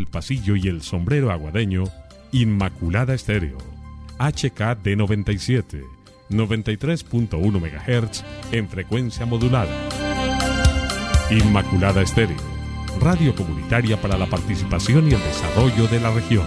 del Pasillo y el Sombrero Aguadeño, Inmaculada Estéreo, HKD 97, 93.1 MHz en frecuencia modulada. Inmaculada Estéreo, radio comunitaria para la participación y el desarrollo de la región.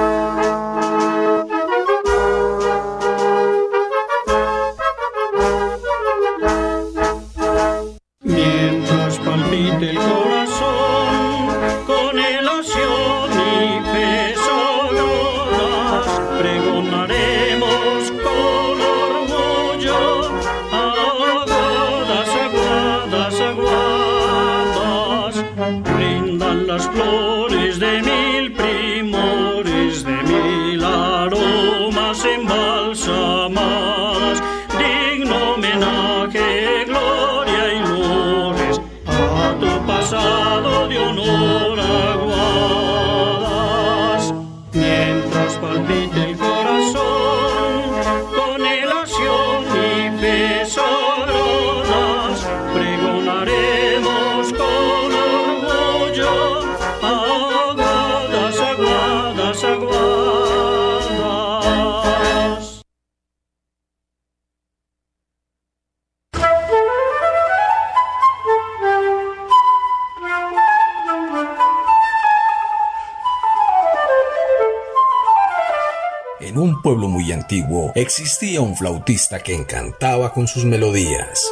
Pueblo muy antiguo existía un flautista que encantaba con sus melodías.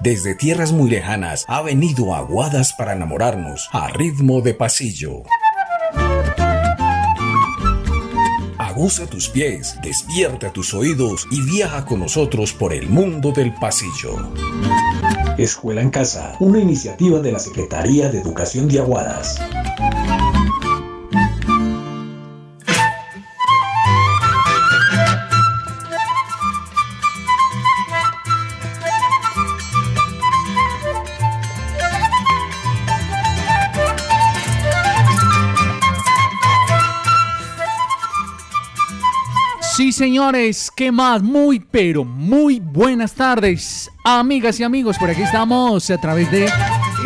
Desde tierras muy lejanas ha venido aguadas para enamorarnos a ritmo de pasillo. Aguza tus pies, despierta tus oídos y viaja con nosotros por el mundo del pasillo. Escuela en Casa, una iniciativa de la Secretaría de Educación de Aguadas. Señores, ¿qué más? Muy, pero muy buenas tardes, amigas y amigos. Por aquí estamos a través de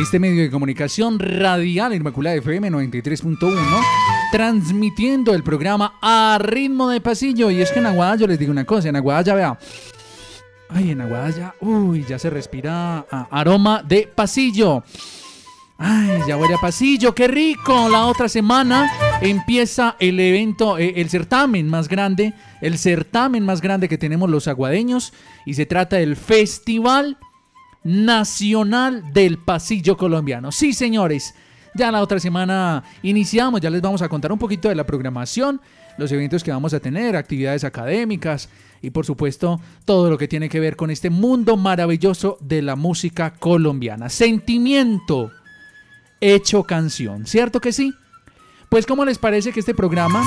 este medio de comunicación radial Inmaculada FM 93.1, transmitiendo el programa a ritmo de pasillo. Y es que en Aguada, yo les digo una cosa, en Aguada ya vea. Ay, en Aguada ya, uy, ya se respira aroma de pasillo. Ay, ya huele a pasillo, qué rico. La otra semana empieza el evento, eh, el certamen más grande, el certamen más grande que tenemos los aguadeños y se trata del Festival Nacional del Pasillo Colombiano. Sí, señores, ya la otra semana iniciamos, ya les vamos a contar un poquito de la programación, los eventos que vamos a tener, actividades académicas y por supuesto todo lo que tiene que ver con este mundo maravilloso de la música colombiana. Sentimiento hecho canción, ¿cierto que sí? Pues ¿cómo les parece que este programa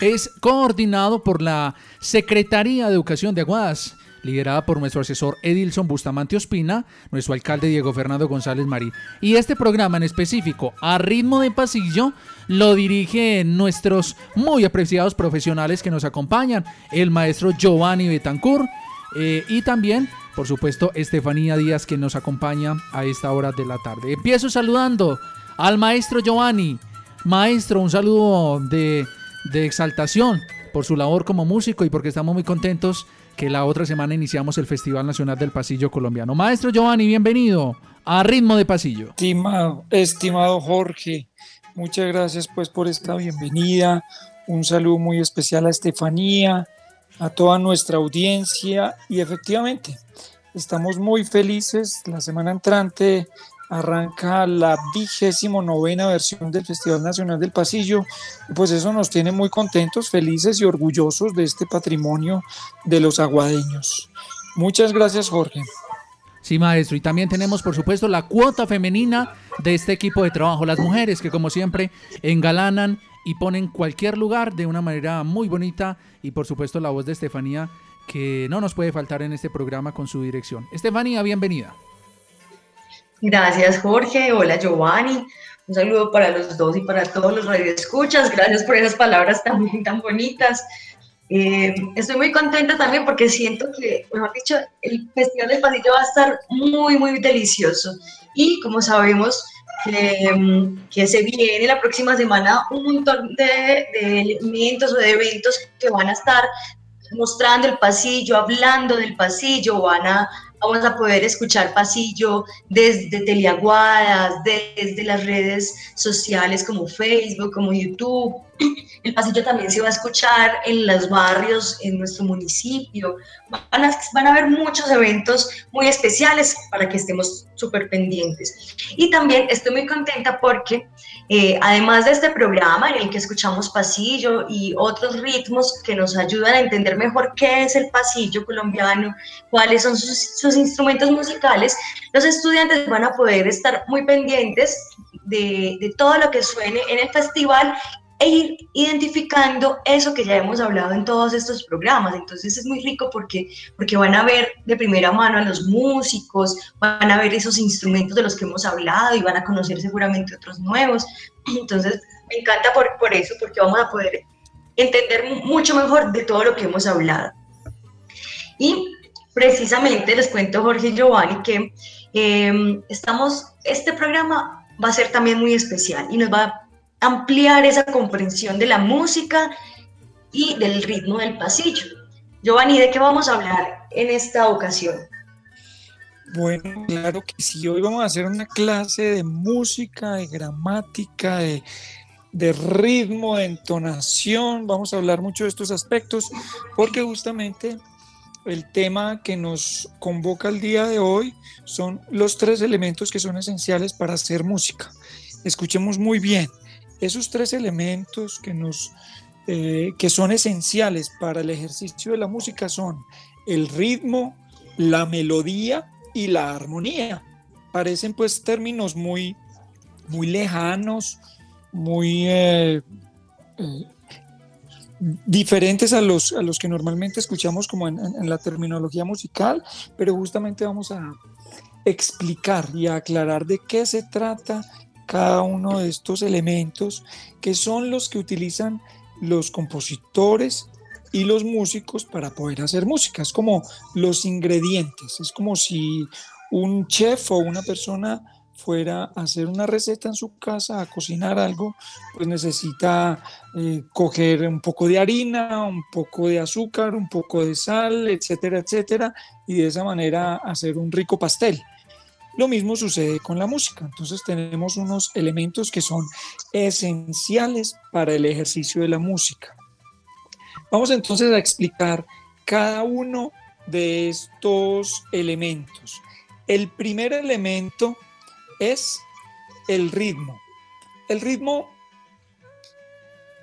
es coordinado por la Secretaría de Educación de Aguadas? liderada por nuestro asesor Edilson Bustamante Ospina, nuestro alcalde Diego Fernando González Marí. Y este programa en específico, a ritmo de pasillo, lo dirigen nuestros muy apreciados profesionales que nos acompañan, el maestro Giovanni Betancourt eh, y también por supuesto, Estefanía Díaz que nos acompaña a esta hora de la tarde. Empiezo saludando al maestro Giovanni. Maestro, un saludo de, de exaltación por su labor como músico y porque estamos muy contentos que la otra semana iniciamos el Festival Nacional del Pasillo Colombiano. Maestro Giovanni, bienvenido a Ritmo de Pasillo. Estimado, estimado Jorge, muchas gracias pues por esta bienvenida. Un saludo muy especial a Estefanía, a toda nuestra audiencia y efectivamente estamos muy felices. La semana entrante arranca la vigésimo novena versión del Festival Nacional del Pasillo pues eso nos tiene muy contentos, felices y orgullosos de este patrimonio de los aguadeños. Muchas gracias Jorge. Sí, maestro. Y también tenemos, por supuesto, la cuota femenina de este equipo de trabajo. Las mujeres que, como siempre, engalanan y ponen cualquier lugar de una manera muy bonita. Y, por supuesto, la voz de Estefanía que no nos puede faltar en este programa con su dirección. Estefanía, bienvenida. Gracias, Jorge. Hola, Giovanni. Un saludo para los dos y para todos los radioescuchas. Gracias por esas palabras también tan bonitas. Eh, estoy muy contenta también porque siento que, mejor dicho, el Festival del Pasillo va a estar muy, muy delicioso. Y como sabemos que, que se viene la próxima semana un montón de, de elementos o de eventos que van a estar mostrando el pasillo, hablando del pasillo, van a Vamos a poder escuchar pasillo desde Teleaguadas, desde las redes sociales como Facebook, como YouTube. El pasillo también se va a escuchar en los barrios, en nuestro municipio. Van a, van a haber muchos eventos muy especiales para que estemos súper pendientes. Y también estoy muy contenta porque eh, además de este programa en el que escuchamos pasillo y otros ritmos que nos ayudan a entender mejor qué es el pasillo colombiano, cuáles son sus, instrumentos musicales, los estudiantes van a poder estar muy pendientes de todo lo que suene en el festival e ir identificando eso que ya hemos hablado en todos estos programas. Entonces es muy rico porque, porque van a ver de primera mano a los músicos, van a ver esos instrumentos de los que hemos hablado y van a conocer seguramente otros nuevos. Entonces me encanta por, por eso, porque vamos a poder entender mucho mejor de todo lo que hemos hablado. Y precisamente les cuento Jorge y Giovanni que eh, estamos, este programa va a ser también muy especial y nos va a ampliar esa comprensión de la música y del ritmo del pasillo. Giovanni, ¿de qué vamos a hablar en esta ocasión? Bueno, claro que sí. Hoy vamos a hacer una clase de música, de gramática, de, de, ritmo, de entonación. Vamos a hablar mucho de estos aspectos porque justamente el tema que nos convoca el día de hoy son los tres elementos que son esenciales para hacer música. Escuchemos muy bien esos tres elementos que, nos, eh, que son esenciales para el ejercicio de la música son el ritmo, la melodía y la armonía. Parecen pues términos muy, muy lejanos, muy eh, eh, diferentes a los, a los que normalmente escuchamos como en, en la terminología musical, pero justamente vamos a explicar y a aclarar de qué se trata cada uno de estos elementos que son los que utilizan los compositores y los músicos para poder hacer música. Es como los ingredientes, es como si un chef o una persona fuera a hacer una receta en su casa, a cocinar algo, pues necesita eh, coger un poco de harina, un poco de azúcar, un poco de sal, etcétera, etcétera, y de esa manera hacer un rico pastel. Lo mismo sucede con la música. Entonces tenemos unos elementos que son esenciales para el ejercicio de la música. Vamos entonces a explicar cada uno de estos elementos. El primer elemento es el ritmo. El ritmo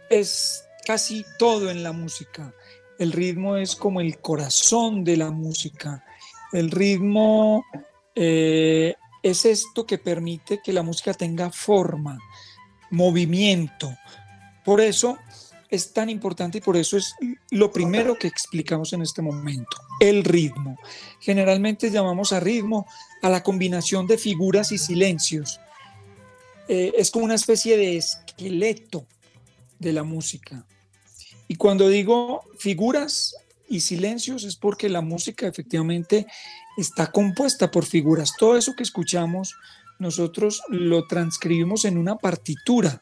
es casi todo en la música. El ritmo es como el corazón de la música. El ritmo eh, es esto que permite que la música tenga forma, movimiento. Por eso es tan importante y por eso es lo primero que explicamos en este momento, el ritmo. Generalmente llamamos a ritmo a la combinación de figuras y silencios. Eh, es como una especie de esqueleto de la música. Y cuando digo figuras y silencios es porque la música efectivamente está compuesta por figuras. Todo eso que escuchamos nosotros lo transcribimos en una partitura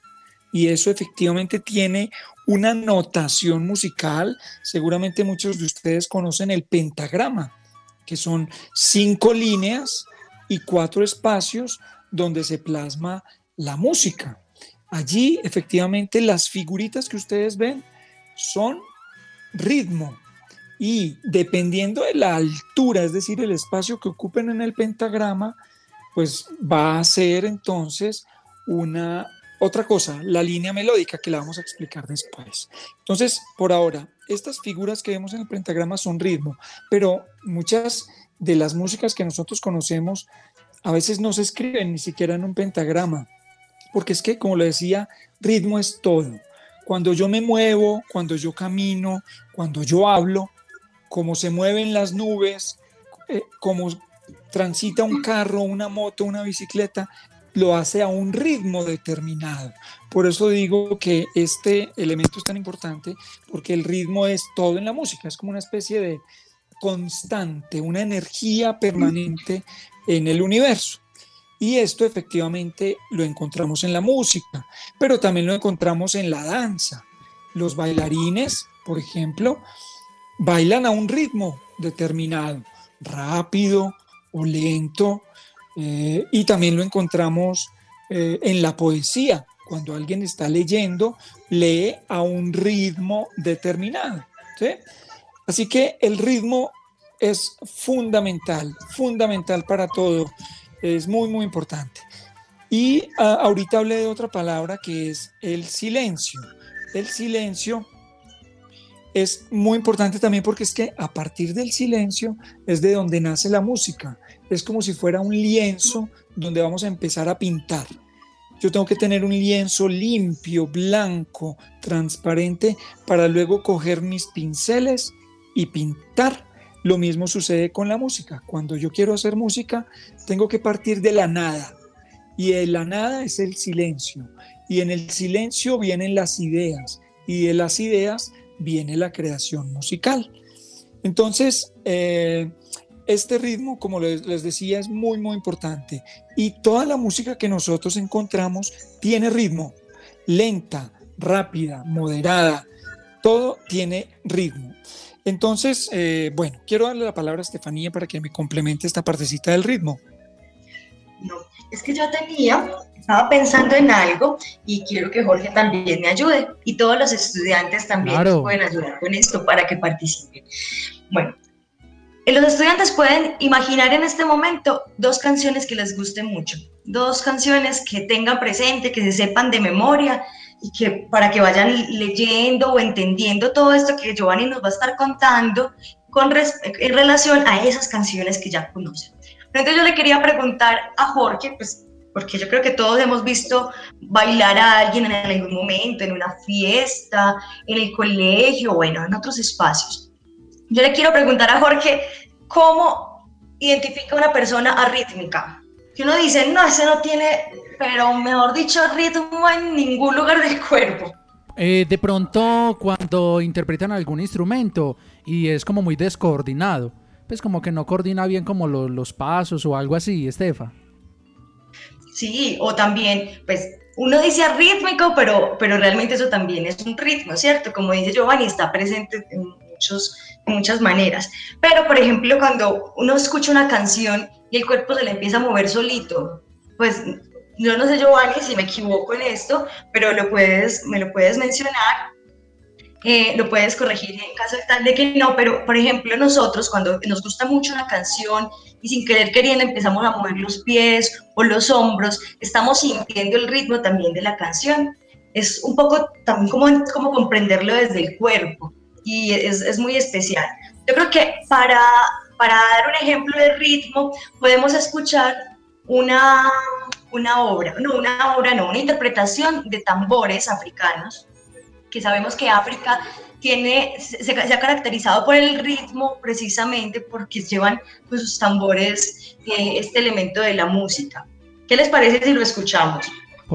y eso efectivamente tiene una notación musical. Seguramente muchos de ustedes conocen el pentagrama, que son cinco líneas y cuatro espacios donde se plasma la música. Allí efectivamente las figuritas que ustedes ven son ritmo, y dependiendo de la altura, es decir, el espacio que ocupen en el pentagrama, pues va a ser entonces una otra cosa, la línea melódica que la vamos a explicar después. Entonces, por ahora, estas figuras que vemos en el pentagrama son ritmo, pero muchas de las músicas que nosotros conocemos a veces no se escriben ni siquiera en un pentagrama, porque es que, como le decía, ritmo es todo. Cuando yo me muevo, cuando yo camino, cuando yo hablo, como se mueven las nubes, eh, como transita un carro, una moto, una bicicleta, lo hace a un ritmo determinado. Por eso digo que este elemento es tan importante, porque el ritmo es todo en la música, es como una especie de constante, una energía permanente en el universo. Y esto efectivamente lo encontramos en la música, pero también lo encontramos en la danza. Los bailarines, por ejemplo, bailan a un ritmo determinado, rápido o lento, eh, y también lo encontramos eh, en la poesía. Cuando alguien está leyendo, lee a un ritmo determinado. Así que el ritmo es fundamental, fundamental para todo. Es muy, muy importante. Y ah, ahorita hablé de otra palabra que es el silencio. El silencio es muy importante también porque es que a partir del silencio es de donde nace la música. Es como si fuera un lienzo donde vamos a empezar a pintar. Yo tengo que tener un lienzo limpio, blanco, transparente, para luego coger mis pinceles y pintar. Lo mismo sucede con la música. Cuando yo quiero hacer música, tengo que partir de la nada. Y de la nada es el silencio. Y en el silencio vienen las ideas. Y de las ideas viene la creación musical. Entonces, eh, este ritmo, como les, decía, es muy, muy importante. Y toda la música que nosotros encontramos tiene ritmo, lenta, rápida, moderada, todo tiene ritmo. Entonces, eh, bueno, quiero darle la palabra a Estefanía para que me complemente esta partecita del ritmo. No, es que yo tenía estaba pensando en algo y quiero que Jorge también me ayude y todos los estudiantes también pueden ayudar con esto para que participen. Bueno, los estudiantes pueden imaginar en este momento dos canciones que les gusten mucho, dos canciones que tengan presente, que se sepan de memoria y que para que vayan leyendo o entendiendo todo esto que Giovanni nos va a estar contando con en relación a esas canciones que ya conocen. Entonces yo le quería preguntar a Jorge, pues porque yo creo que todos hemos visto bailar a alguien en algún momento, en una fiesta, en el colegio, bueno, en otros espacios. Yo le quiero preguntar a Jorge, ¿cómo identifica una persona arrítmica? Que uno dice, no, ese no tiene, pero mejor dicho, ritmo en ningún lugar del cuerpo. Eh, de pronto, cuando interpretan algún instrumento y es como muy descoordinado, pues como que no coordina bien como los pasos o algo así, Estefa. Sí, o también, pues uno dice rítmico, pero, pero realmente eso también es un ritmo, ¿cierto? Como dice Giovanni, está presente en, muchos, muchas maneras. Pero, por ejemplo, cuando uno escucha una canción y el cuerpo se le empieza a mover solito, pues yo no sé, Giovanni, si me equivoco en esto, pero lo puedes, me lo puedes mencionar eh, lo puedes corregir en caso de tal de que no, pero por ejemplo nosotros cuando nos gusta mucho una canción y sin querer queriendo empezamos a mover los pies o los hombros, estamos sintiendo el ritmo también de la canción. Es un poco también como, como comprenderlo desde el cuerpo y es, es muy especial. Yo creo que para, para dar un ejemplo de ritmo podemos escuchar una, una obra, no una obra, no, una interpretación de tambores africanos que sabemos que África tiene, se, ha caracterizado por el ritmo precisamente porque llevan pues, sus tambores eh, este elemento de la música. ¿Qué les parece si lo escuchamos?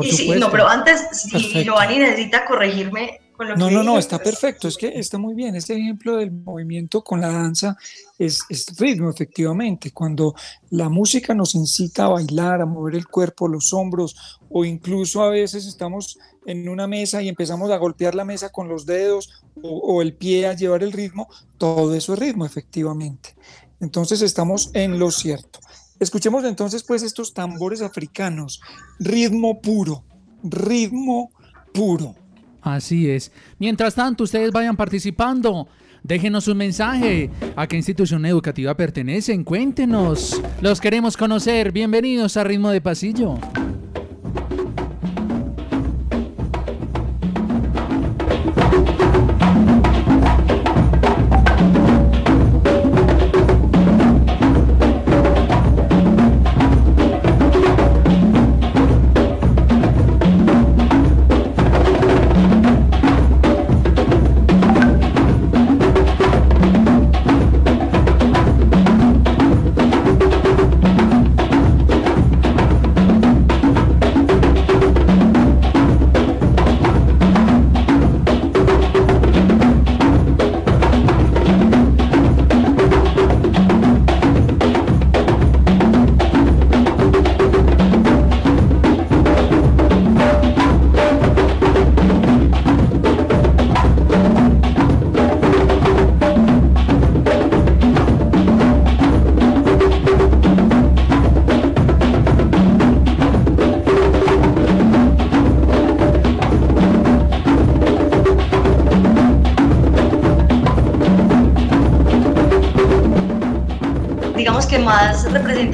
y no, pero antes, si Giovanni necesita corregirme no, no, no, está perfecto, es que está muy bien. Este ejemplo del movimiento con la danza es, ritmo, efectivamente. Cuando la música nos incita a bailar, a mover el cuerpo, los hombros, o incluso a veces estamos en una mesa y empezamos a golpear la mesa con los dedos o, el pie a llevar el ritmo, todo eso es ritmo, efectivamente. Entonces estamos en lo cierto. Escuchemos entonces pues estos tambores africanos, ritmo puro, ritmo puro. Así es. Mientras tanto, ustedes vayan participando. Déjenos un mensaje. ¿A qué institución educativa pertenecen? Cuéntenos. Los queremos conocer. Bienvenidos a Ritmo de Pasillo.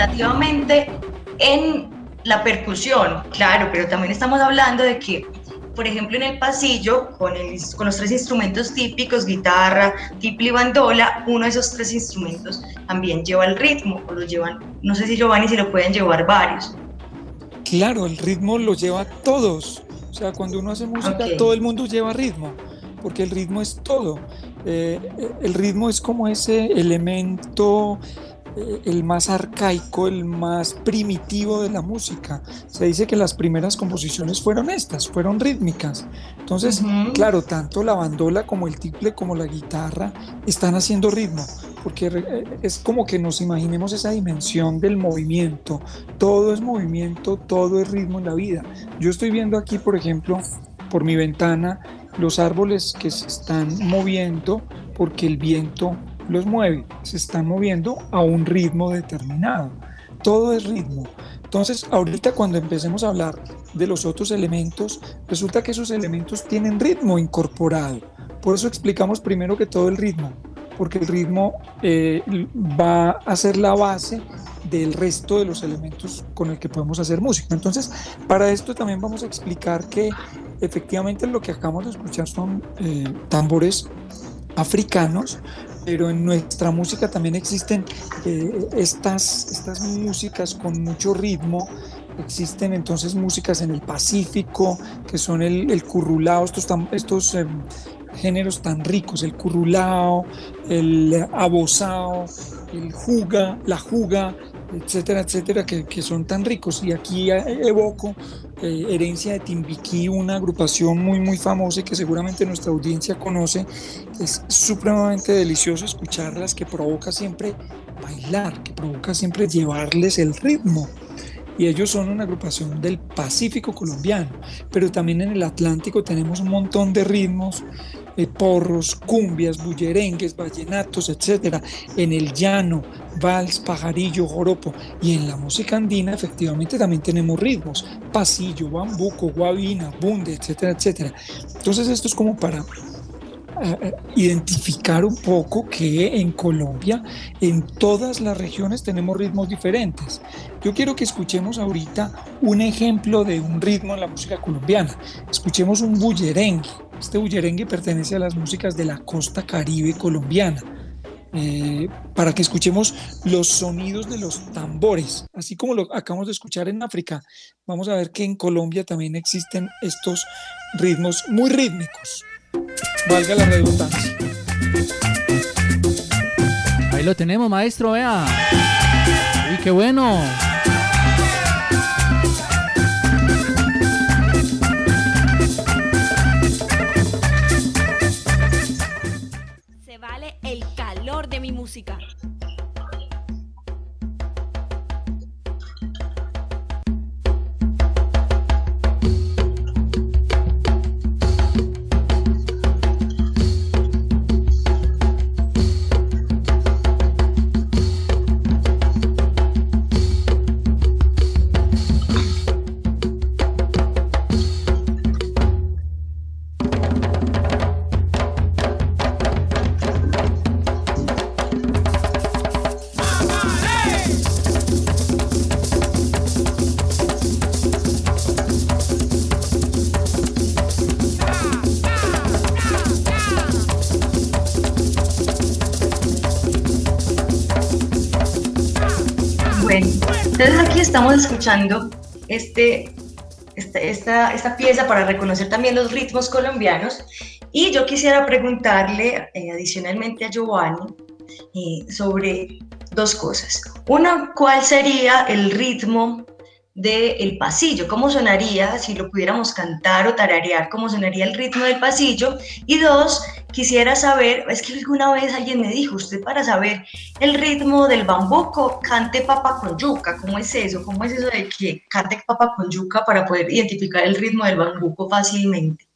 Más representativamente en la percusión, claro, pero también estamos hablando de que, por ejemplo, en el pasillo, con, con los tres instrumentos típicos, guitarra, tiple y bandola, uno de esos tres instrumentos también lleva el ritmo, o lo llevan, no sé si Giovanni, si lo pueden llevar varios. Claro, el ritmo lo lleva todos. O sea, cuando uno hace música, todo el mundo lleva ritmo, porque el ritmo es todo. Eh, el ritmo es como ese elemento el más arcaico, el más primitivo de la música. Se dice que las primeras composiciones fueron estas, fueron rítmicas. Entonces, claro, tanto la bandola como el tiple como la guitarra están haciendo ritmo, porque eh, es como que nos imaginemos esa dimensión del movimiento. Todo es movimiento, todo es ritmo en la vida. Yo estoy viendo aquí, por ejemplo, por mi ventana, los árboles que se están moviendo porque el viento los mueve, se están moviendo a un ritmo determinado. Todo es ritmo. Entonces, ahorita cuando empecemos a hablar de los otros elementos, resulta que esos elementos tienen ritmo incorporado. Por eso explicamos primero que todo el ritmo, porque el ritmo eh, va a ser la base del resto de los elementos con el que podemos hacer música. Entonces, para esto también vamos a explicar que efectivamente lo que acabamos de escuchar son eh, tambores africanos, pero en nuestra música también existen eh, estas, estas músicas con mucho ritmo. Existen entonces músicas en el Pacífico, que son el, el currulao, estos, estos em, géneros tan ricos, el currulao, el abosao, el juga, la juga, etcétera, etcétera, que, que, son tan ricos. Y aquí evoco eh, Herencia de Timbiquí, una agrupación muy, muy famosa y que seguramente nuestra audiencia conoce. Es supremamente delicioso escucharlas, que provoca siempre bailar, que provoca siempre llevarles el ritmo. Y ellos son una agrupación del Pacífico colombiano, pero también en el Atlántico tenemos un montón de ritmos eh, porros, cumbias, bullerengues, vallenatos, etc. En el llano, vals, pajarillo, joropo. Y en la música andina efectivamente también tenemos ritmos, pasillo, bambuco, guabina, bunde, etcétera, etcétera. Entonces esto es como para identificar un poco que en Colombia, en todas las regiones tenemos ritmos diferentes. Yo quiero que escuchemos ahorita un ejemplo de un ritmo en la música colombiana. Escuchemos un bullerengue. Este bullerengue pertenece a las músicas de la costa caribe colombiana. Eh, para que escuchemos los sonidos de los tambores, así como lo acabamos de escuchar en África. Vamos a ver que en Colombia también existen estos ritmos muy rítmicos. Valga la redundancia. Ahí lo tenemos, maestro, vea. Uy, qué bueno. de mi música. Escuchando este, este, esta, esta, pieza para reconocer también los ritmos colombianos y yo quisiera preguntarle eh, adicionalmente a Giovanni eh, sobre dos cosas. Una, ¿cuál sería el ritmo del pasillo, cómo sonaría si lo pudiéramos cantar o tararear, cómo sonaría el ritmo del pasillo. Y dos, quisiera saber, es que alguna vez alguien me dijo, usted para saber el ritmo del bambuco, cante papa con yuca, ¿cómo es eso? ¿Cómo es eso de que cante papa con yuca para poder identificar el ritmo del bambuco fácilmente?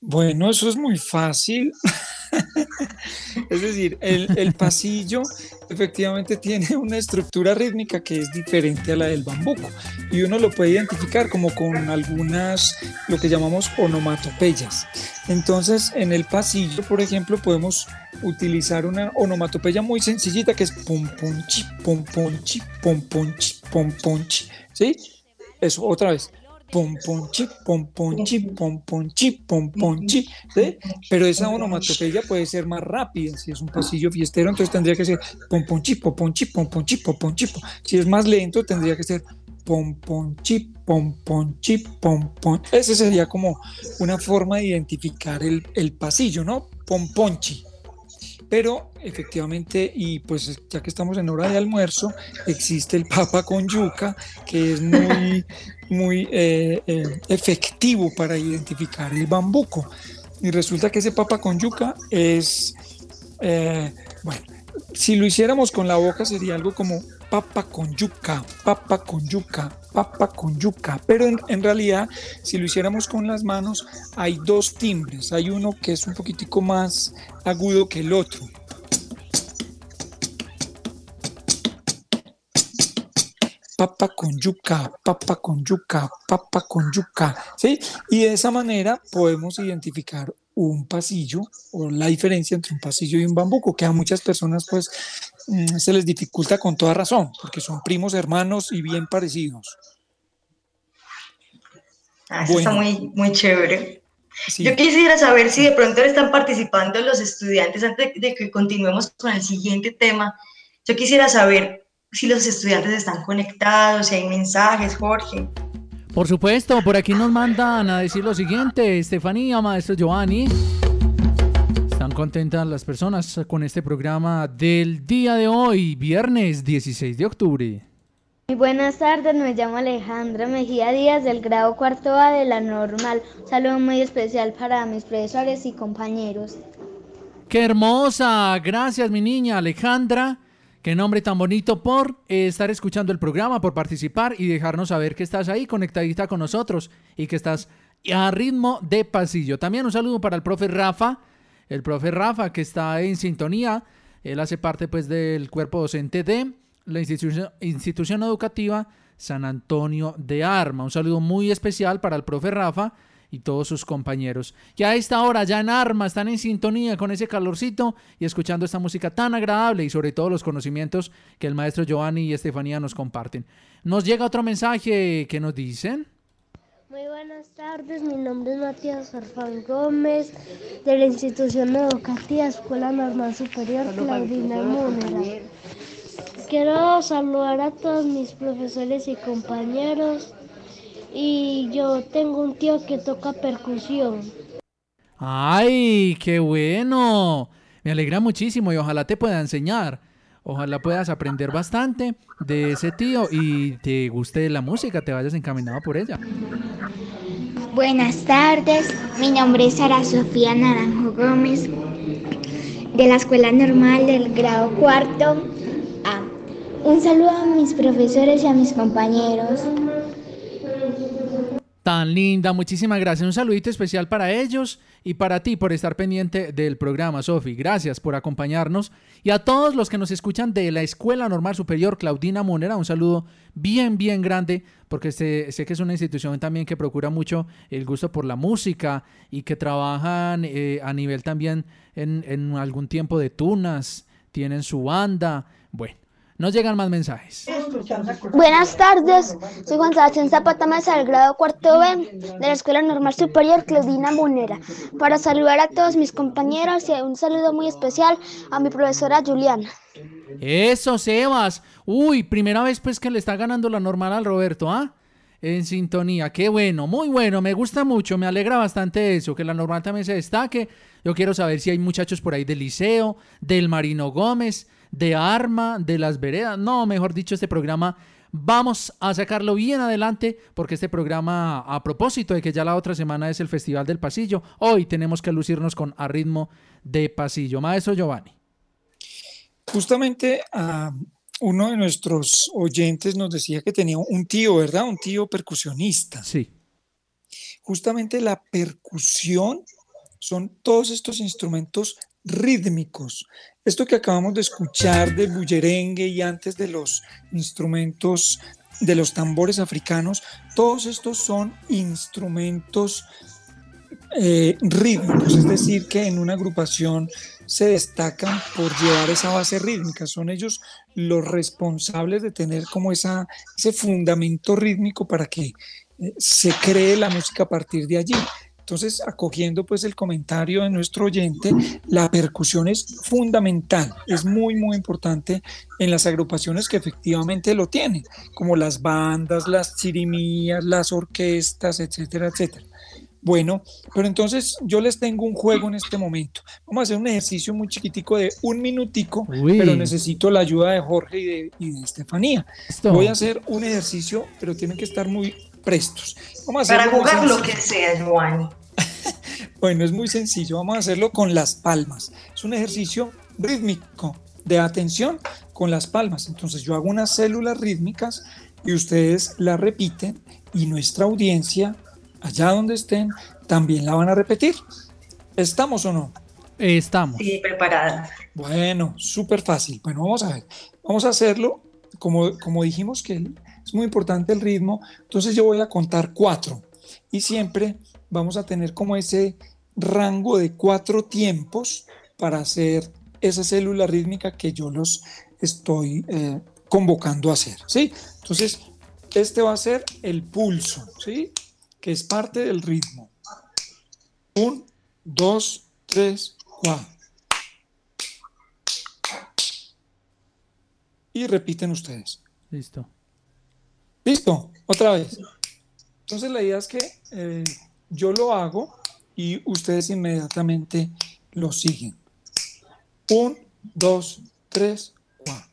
Bueno, eso es muy fácil. es decir, el, pasillo efectivamente tiene una estructura rítmica que es diferente a la del bambuco. y uno lo puede identificar como con algunas, lo que llamamos onomatopeyas. Entonces, en el pasillo, por ejemplo, podemos utilizar una onomatopeya muy sencillita que es pum pum chi, pum pum chi, pum pum chi, pum pum chi. ¿Sí? Eso, otra vez pom pom chi, pom pom chi, pom pom chi, pom pom chi, ¿sí? Pero esa onomatopeya puede ser más rápida, si es un pasillo fiestero, entonces tendría que ser pom pom chi, pom pom chi, pom pom chi, pom pom chi, si es más lento tendría que ser pom pom chi, pom pom chi, pom pom. Esa sería como una forma de identificar el, el pasillo, ¿no? Pom pom chi. Pero efectivamente, y pues ya que estamos en hora de almuerzo, existe el papa con yuca, que es muy, muy eh, eh, efectivo para identificar el bambuco. Y resulta que ese papa con yuca es, eh, bueno, si lo hiciéramos con la boca sería algo como papa con yuca, papa con yuca, papa con yuca. Pero en, realidad, si lo hiciéramos con las manos, hay dos timbres. Hay uno que es un poquitico más agudo que el otro. Papa con yuca, papa con yuca, papa con yuca, ¿sí? Y de esa manera podemos identificar un pasillo o la diferencia entre un pasillo y un bambuco, que a muchas personas pues se les dificulta con toda razón, porque son primos hermanos y bien parecidos. Ah, eso está muy, muy chévere. Yo quisiera saber si de pronto están participando los estudiantes, antes de que continuemos con el siguiente tema, yo quisiera saber si los estudiantes están conectados, si hay mensajes, Jorge. Por supuesto, por aquí nos mandan a decir lo siguiente, Estefanía, maestro Giovanni. Están contentas las personas con este programa del día de hoy, viernes 16 de octubre. Muy buenas tardes, me llamo Alejandra Mejía Díaz del grado cuarto A de la normal. Un saludo muy especial para mis profesores y compañeros. ¡Qué hermosa! Gracias mi niña Alejandra. Qué nombre tan bonito por estar escuchando el programa, por participar y dejarnos saber que estás ahí conectadita con nosotros y que estás a ritmo de pasillo. También un saludo para el profe Rafa, el profe Rafa que está en sintonía. Él hace parte pues del cuerpo docente de la institución, educativa San Antonio de Arma. Un saludo muy especial para el profe Rafa y todos sus compañeros. Ya a esta hora, ya en arma, están en sintonía con ese calorcito y escuchando esta música tan agradable y sobre todo los conocimientos que el maestro Giovanni y Estefanía nos comparten. Nos llega otro mensaje que nos dicen. Muy buenas tardes, mi nombre es Matías Orfán Gómez de la institución educativa Escuela Normal Superior Claudina Múnera. Quiero saludar a todos mis profesores y compañeros y yo tengo un tío que toca percusión. ¡Ay, qué bueno! Me alegra muchísimo y ojalá te pueda enseñar. Ojalá puedas aprender bastante de ese tío y te guste la música, te vayas encaminado por ella. Buenas tardes, mi nombre es Sara Sofía Naranjo Gómez, de la Escuela Normal del grado cuarto A. Un saludo a mis profesores y a mis compañeros. Tan linda, muchísimas gracias. Un saludito especial para ellos y para ti por estar pendiente del programa, Sofi. Gracias por acompañarnos. Y a todos los que nos escuchan de la Escuela Normal Superior Claudina Monera, un saludo bien, bien grande, porque sé, sé que es una institución también que procura mucho el gusto por la música y que trabajan eh, a nivel también en, en algún tiempo de tunas, tienen su banda. Bueno, nos llegan más mensajes. Buenas tardes, soy Juan Sebastián Zapata Mesa del grado cuarto B de la Escuela Normal Superior Claudina Munera para saludar a todos mis compañeros y un saludo muy especial a mi profesora Juliana. Eso, Sebas. Uy, primera vez pues que le está ganando la normal al Roberto, ¿ah? En sintonía, qué bueno, muy bueno, me gusta mucho, me alegra bastante eso, que la normal también se destaque. Yo quiero saber si hay muchachos por ahí del liceo, del Marino Gómez, de Arma, de las Veredas. No, mejor dicho, este programa vamos a sacarlo bien adelante porque este programa, a propósito de que ya la otra semana es el Festival del Pasillo, hoy tenemos que lucirnos con a ritmo de pasillo. Maestro Giovanni. Justamente ah, uno de nuestros oyentes nos decía que tenía un tío, ¿verdad? Un tío percusionista. Sí. Justamente la percusión son todos estos instrumentos rítmicos. Esto que acabamos de escuchar del bullerengue y antes de los instrumentos de los tambores africanos, todos estos son instrumentos eh, rítmicos, es decir, que en una agrupación se destacan por llevar esa base rítmica, son ellos los responsables de tener como esa, ese fundamento rítmico para que eh, se cree la música a partir de allí. Entonces, acogiendo pues el comentario de nuestro oyente, la percusión es fundamental, es muy, muy importante en las agrupaciones que efectivamente lo tienen, como las bandas, las chirimías, las orquestas, etcétera, etcétera. Bueno, pero entonces yo les tengo un juego en este momento. Vamos a hacer un ejercicio muy chiquitico de un minutico, pero necesito la ayuda de Jorge y de, y Estefanía. Voy a hacer un ejercicio, pero tienen que estar muy prestos. Vamos a Para jugar lo que sea, Giovanni. bueno, es muy sencillo. Vamos a hacerlo con las palmas. Es un ejercicio rítmico de atención con las palmas. Entonces yo hago unas células rítmicas y ustedes la repiten y nuestra audiencia allá donde estén, también la van a repetir. ¿Estamos o no? Estamos. Sí, preparada. Bueno, súper fácil. Bueno, vamos a ver. Vamos a hacerlo como, como dijimos que es muy importante el ritmo. Entonces yo voy a contar cuatro y siempre vamos a tener como ese rango de cuatro tiempos para hacer esa célula rítmica que yo los estoy eh, convocando a hacer. ¿sí? Entonces, este va a ser el pulso. ¿sí? que es parte del ritmo. Un, dos, tres, cuatro. Y repiten ustedes. Listo. Listo, otra vez. Entonces la idea es que eh, yo lo hago y ustedes inmediatamente lo siguen. Un, dos, tres, cuatro.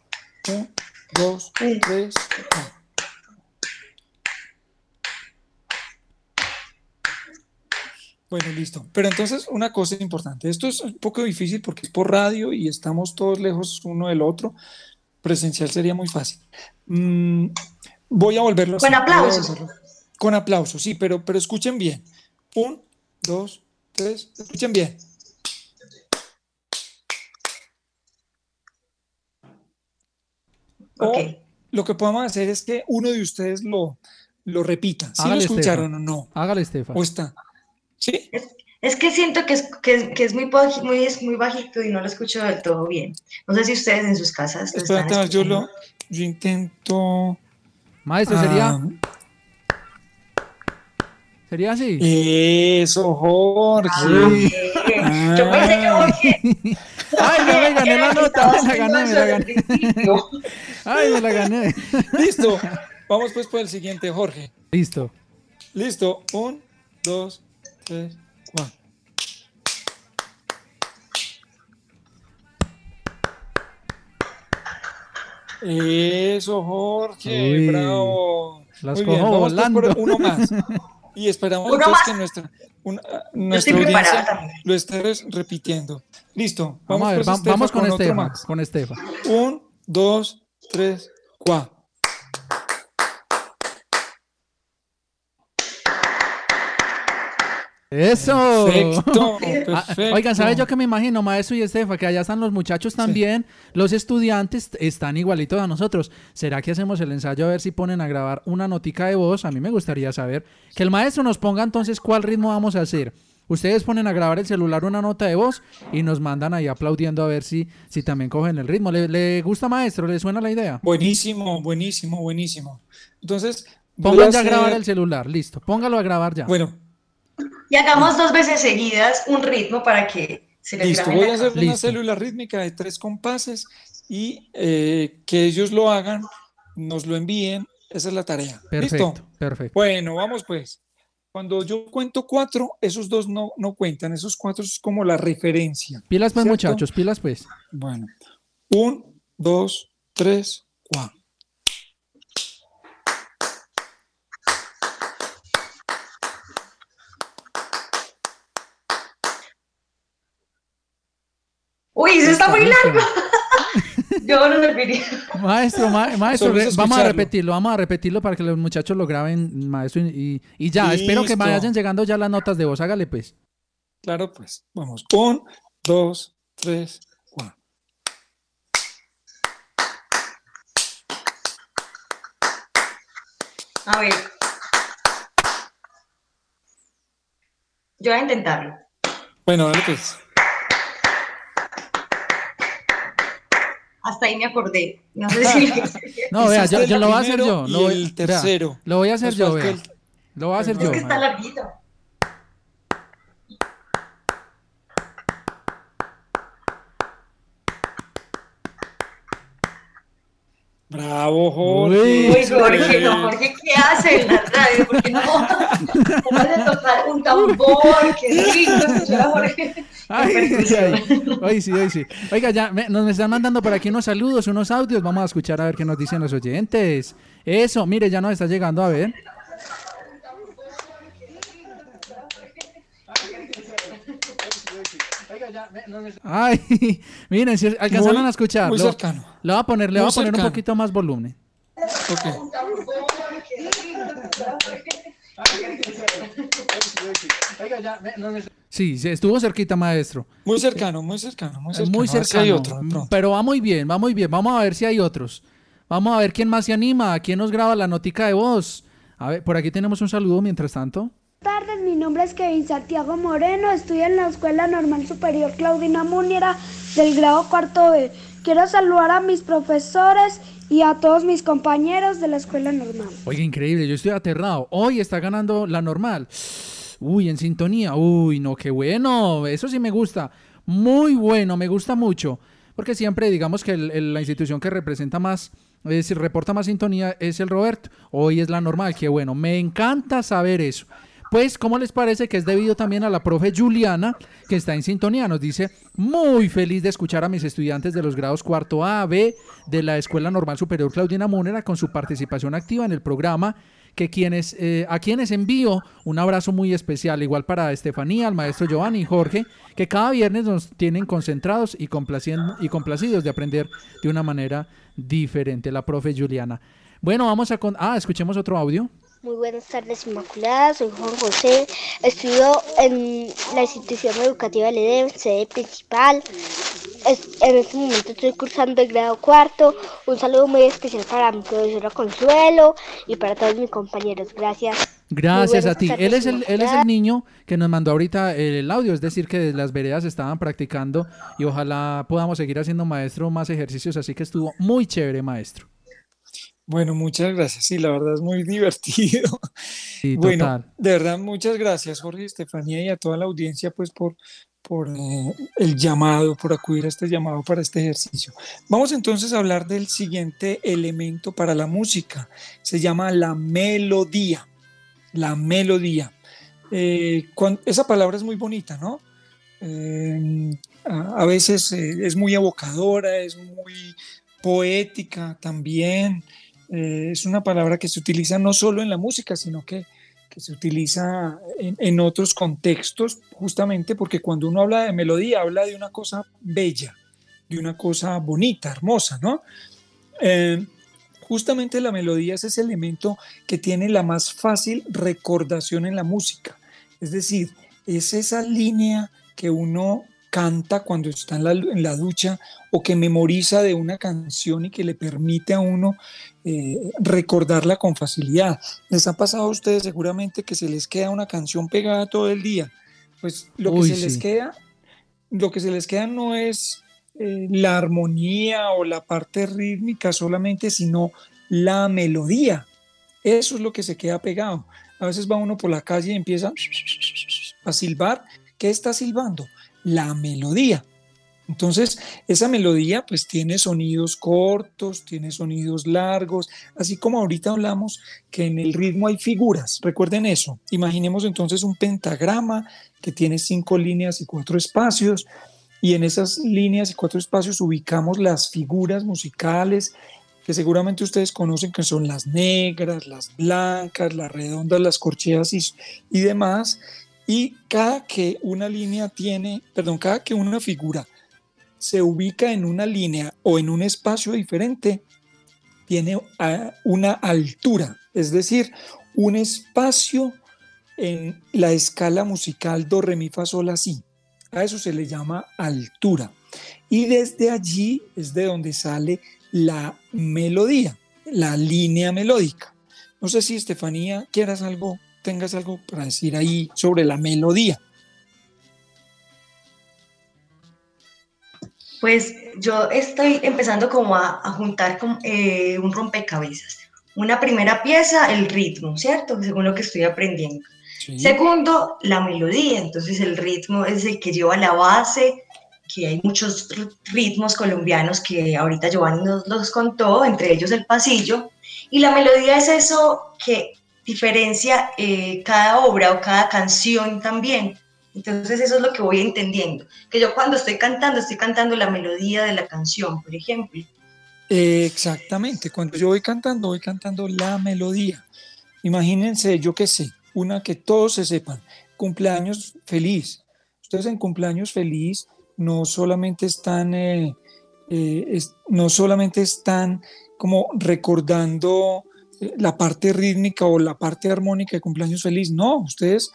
Un, dos, tres, cuatro. Bueno, listo. Pero entonces una cosa importante, esto es un poco difícil porque es por radio y estamos todos lejos uno del otro. Presencial sería muy fácil. Mm, voy a volverlo a Con aplausos. Con aplausos, sí, pero, pero escuchen bien. Un, dos, tres, escuchen bien. Ok. lo que podemos hacer es que uno de ustedes lo, lo repita. Si lo escucharon o no. Hágale, Estefan. O está. ¿Sí? Es, que siento que es, que, que es muy, muy, es muy bajito y no lo escucho del todo bien. No sé si ustedes en sus casas. Espera, yo, lo, yo intento. Maestro, sería. Ah. ¿Sería así? Eso, Jorge. Ah, Yo pensé que Jorge. Ay, no me gané la nota, me la gané, me la gané. Ay, me la gané. Listo. Vamos pues por el siguiente, Jorge. Listo. Listo. Un, dos, eso, Jorge, bravo. Las cojo volando. uno más. Y esperamos entonces que nuestra, nuestra audiencia lo esté repitiendo. Listo. Vamos, vamos, a ver, vamos con, con Estefa. Con Estefa. Un, dos, tres, cuatro. Eso. Perfecto, ah, Oigan, ¿sabes yo que me imagino, maestro y Estefa, que allá están los muchachos también, los estudiantes están igualitos a nosotros? ¿Será que hacemos el ensayo a ver si ponen a grabar una notica de voz? A mí me gustaría saber. Que el maestro nos ponga entonces cuál ritmo vamos a hacer. Ustedes ponen a grabar el celular una nota de voz y nos mandan ahí aplaudiendo a ver si, si también cogen el ritmo. ¿Le, ¿Le, gusta, maestro? ¿Le suena la idea? Buenísimo, buenísimo, buenísimo. Entonces... Pongan ya a grabar el celular, listo. Póngalo a grabar ya. Bueno, y hagamos dos veces seguidas un ritmo para que se les Listo, voy a hacer una célula rítmica de tres compases y eh, que ellos lo hagan, nos lo envíen. Esa es la tarea. Perfecto, ¿Listo? Perfecto. Bueno, vamos pues. Cuando yo cuento cuatro, esos dos no, no cuentan, esos cuatro es como la referencia. Pilas pues, muchachos, pilas pues. Bueno, un, dos, tres, cuatro. Uy, eso está muy largo. Yo no serviría. Maestro, maestro, vamos a repetirlo, vamos a repetirlo para que los muchachos lo graben, maestro, y, ya, espero que vayan llegando ya las notas de voz, hágale pues. Claro, pues, vamos, un, dos, tres, cuatro. A ver. Yo voy a intentarlo. Bueno, dale pues. Hasta ahí me acordé. No sé si. No, vea, yo, yo lo voy a hacer yo. Lo voy, el vea, tercero. lo voy a hacer yo, vea. el- Lo voy a hacer Es yo. que está vea. larguito. Bravo, Jorge. Uy, Jorge, no, Jorge, ¿qué hace en la radio? Porque no, no de tocar un tambor, qué rico escuchar a Jorge. Ay, Qué percusión. ay, ay. Hoy sí, hoy sí. Oiga, ya me- nos están mandando por aquí unos saludos, unos audios. Vamos a escuchar a ver qué nos dicen los oyentes. Eso, mire, ya nos está llegando a ver. Ay, miren, si alcanzaron Muy- a escuchar. muy lo- cercano. Le voy a poner, le voy Muy a poner un cercano. poquito más volumen. Ok. Sí, sí, estuvo cerquita, maestro. Muy cercano, muy cercano, muy cercano. Muy cercano. hay otro, pero va muy bien, va muy bien. Vamos a ver si hay otros. Vamos a ver quién más se anima, quién nos graba la notica de voz. A ver, por aquí tenemos un saludo mientras tanto. Tardes, mi nombre es Kevin Santiago Moreno, estudio en la Escuela Normal Superior Claudina Muniera del grado cuarto B. Quiero saludar a mis profesores y a todos mis compañeros de la Escuela Normal. Oiga, increíble, yo estoy aterrado. Hoy está ganando la normal. Uy, en sintonía. Uy, no, qué bueno. Eso sí me gusta. Muy bueno, me gusta mucho. Porque siempre digamos que el- la institución que representa más, es decir, reporta más sintonía es el Roberto. Hoy es la normal, qué bueno. Me encanta saber eso. Pues, ¿cómo les parece que es debido también a la profe Juliana, que está en sintonía? Nos dice, muy feliz de escuchar a mis estudiantes de los grados cuarto A, B de la Escuela Normal Superior Claudina Múnera con su participación activa en el programa, que quienes, eh, a quienes envío un abrazo muy especial, igual para Estefanía, al maestro Giovanni y Jorge, que cada viernes nos tienen concentrados y, y complacidos de aprender de una manera diferente, la profe Juliana. Bueno, vamos a... Con ah, escuchemos otro audio. Muy buenas tardes, Inmaculada. Soy Juan José. Estudio en la institución educativa LEDEM, sede principal. Es- en este momento estoy cursando el grado cuarto. Un saludo muy especial para mi profesora Consuelo y para todos mis compañeros. Gracias. Gracias a ti. Él es, el, él es el niño que nos mandó ahorita el audio, es decir, que las veredas estaban practicando y ojalá podamos seguir haciendo maestro más ejercicios, así que estuvo muy chévere, maestro. Bueno, muchas gracias. Sí, la verdad es muy divertido. Sí, Bueno, total. de verdad, muchas gracias, Jorge, Estefanía y a toda la audiencia, pues, por, por eh, el llamado, por acudir a este llamado para este ejercicio. Vamos entonces a hablar del siguiente elemento para la música. Se llama la melodía. La melodía. Eh, esa palabra es muy bonita, ¿no? Eh, a, a veces es muy evocadora, es muy poética también. Eh, es una palabra que se utiliza no solo en la música, sino que, que se utiliza en, otros contextos, justamente porque cuando uno habla de melodía, habla de una cosa bella, de una cosa bonita, hermosa, ¿no? Eh, justamente la melodía es ese elemento que tiene la más fácil recordación en la música. Es decir, es esa línea que uno canta cuando está en la, en la ducha o que memoriza de una canción y que le permite a uno eh, recordarla con facilidad. Les ha pasado a ustedes seguramente que se les queda una canción pegada todo el día. Pues lo que se les queda, lo que se les queda no es eh, la armonía o la parte rítmica solamente, sino la melodía. Eso es lo que se queda pegado. A veces va uno por la calle y empieza a silbar. ¿Qué está silbando? La melodía. Entonces, esa melodía pues tiene sonidos cortos, tiene sonidos largos, así como ahorita hablamos que en el ritmo hay figuras. Recuerden eso. Imaginemos entonces un pentagrama que tiene cinco líneas y cuatro espacios y en esas líneas y cuatro espacios ubicamos las figuras musicales que seguramente ustedes conocen que son las negras, las blancas, las redondas, las corcheas y, y demás. Y cada que una línea tiene, perdón, cada que una figura se ubica en una línea o en un espacio diferente, tiene ah, una altura, es decir, un espacio en la escala musical do, re, mi, fa, sol, la, si. A eso se le llama altura. Y desde allí es de donde sale la melodía, la línea melódica. No sé si Estefanía quieras algo, tengas algo para decir ahí sobre la melodía. Pues yo estoy empezando como a, juntar eh, un rompecabezas. Una primera pieza, el ritmo, ¿cierto? Según lo que estoy aprendiendo. Segundo, la melodía. Entonces el ritmo es el que lleva la base, que hay muchos ritmos colombianos que ahorita Giovanni nos los contó, entre ellos el pasillo. Y la melodía es eso que diferencia eh, cada obra o cada canción también. Entonces eso es lo que voy entendiendo, que yo cuando estoy cantando, estoy cantando la melodía de la canción, por ejemplo. exactamente, cuando yo voy cantando, voy cantando la melodía. Imagínense, yo qué sé, una que todos se sepan, cumpleaños feliz. Ustedes en cumpleaños feliz no solamente están, eh, eh, no solamente están como recordando eh, la parte rítmica o la parte armónica de cumpleaños feliz, no, ustedes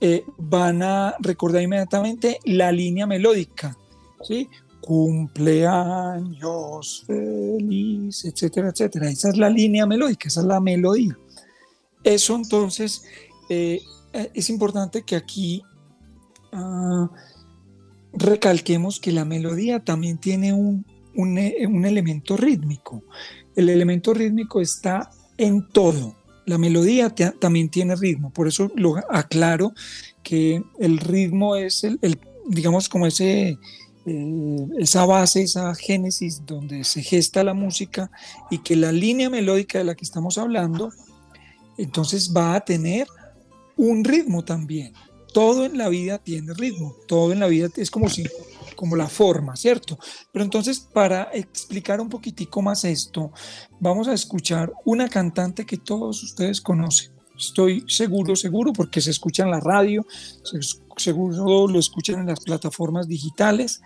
eh, van a recordar inmediatamente la línea melódica, ¿sí? Cumpleaños feliz, etcétera, etcétera. Esa es la línea melódica, esa es la melodía. Eso entonces eh, es importante que aquí ah, recalquemos que la melodía también tiene un, un elemento rítmico. El elemento rítmico está en todo, la melodía también tiene ritmo, por eso lo aclaro que el ritmo es el, digamos, como ese, eh, esa base, esa génesis donde se gesta la música y que la línea melódica de la que estamos hablando, entonces va a tener un ritmo también. Todo en la vida tiene ritmo, todo en la vida es como si como la forma, ¿cierto? Pero entonces, para explicar un poquitico más esto, vamos a escuchar una cantante que todos ustedes conocen. Estoy seguro, seguro, porque se escucha en la radio, seguro lo escuchan en las plataformas digitales,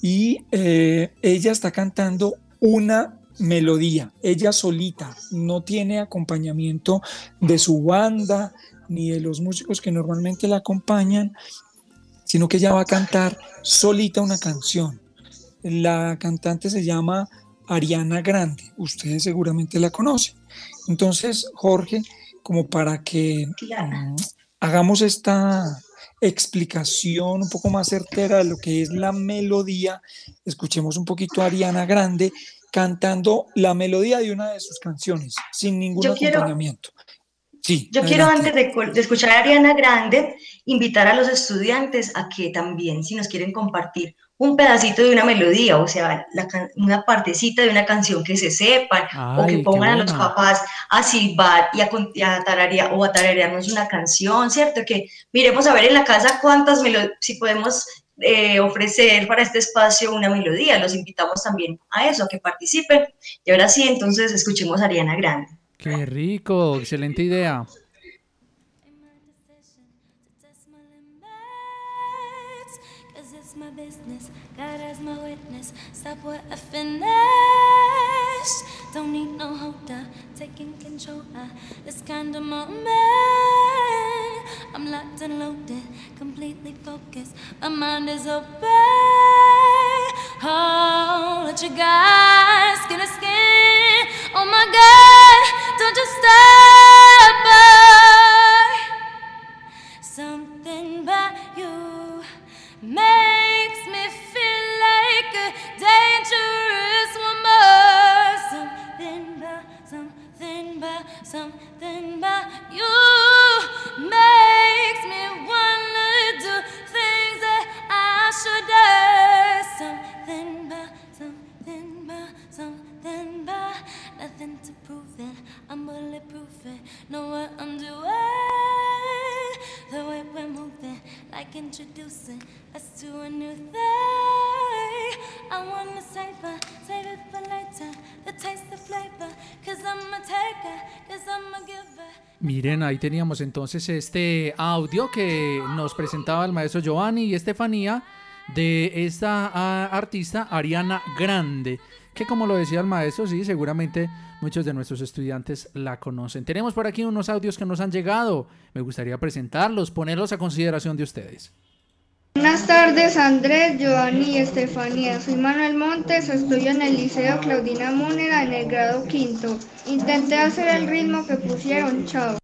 y eh, ella está cantando una melodía, ella solita, no tiene acompañamiento de su banda ni de los músicos que normalmente la acompañan, sino que ella va a cantar solita una canción. La cantante se llama Ariana Grande, ustedes seguramente la conocen. Entonces, Jorge, como para que hagamos esta explicación un poco más certera de lo que es la melodía, escuchemos un poquito a Ariana Grande cantando la melodía de una de sus canciones, sin ningún acompañamiento. Yo quiero antes de, escuchar a Ariana Grande, invitar a los estudiantes a que también, si nos quieren compartir un pedacito de una melodía, o sea, una partecita de una canción que se sepan, o que pongan a los papás a silbar y a, a tararear, o a tararearnos una canción, ¿cierto? Que miremos a ver en la casa cuántas melodías, si podemos eh, ofrecer para este espacio una melodía, los invitamos también a eso, a que participen. Y ahora sí, entonces escuchemos a Ariana Grande. Qué rico, excelente idea. Taking control of this kind of moment. I'm locked and loaded, completely focused. My mind is open. Oh, let you guys skin to skin. Oh my God, don't just stop by. Something about you makes me feel like a dangerous woman. Something about, something about, something about you makes me wanna do things that I should do. Something about, something about, something about, nothing to prove it. I'm bulletproof it. Know what I'm doing. The way we're moving, like introducing us to a new thing. I wanna savor, save it for later. The taste, the flavor, cause I'm a taker, cause I'm a giver. Miren, ahí teníamos entonces este audio que nos presentaba el maestro Giovanni y Estefanía de esta ah, artista Ariana Grande, que como lo decía el maestro, sí, seguramente muchos de nuestros estudiantes la conocen. Tenemos por aquí unos audios que nos han llegado, me gustaría presentarlos, ponerlos a consideración de ustedes. Buenas tardes Andrés, Giovanni y Estefanía. Soy Manuel Montes, estoy en el Liceo Claudina Múnera en el grado quinto. Intenté hacer el ritmo que pusieron, chao.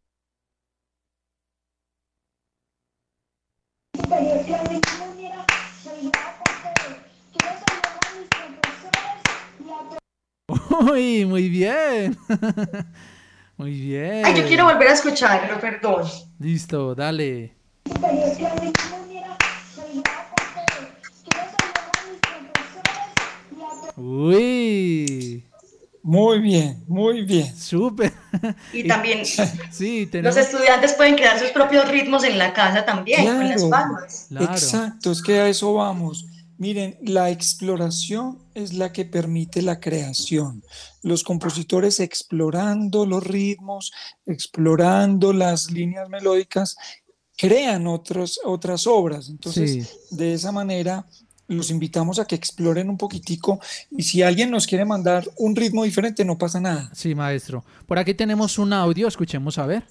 Uy, muy bien. muy bien. Ay, yo quiero volver a escucharlo, perdón. Listo, dale. Uy. Muy bien, muy bien. Súper. Y también sí, los estudiantes pueden crear sus propios ritmos en la casa también, con las palmas. Exacto, es que a eso vamos. Miren, la exploración es la que permite la creación. Los compositores explorando los ritmos, explorando las líneas melódicas, crean otros, otras obras. Entonces, de esa manera, los invitamos a que exploren un poquitico y si alguien nos quiere mandar un ritmo diferente, no pasa nada. Sí, maestro. Por aquí tenemos un audio, escuchemos a ver.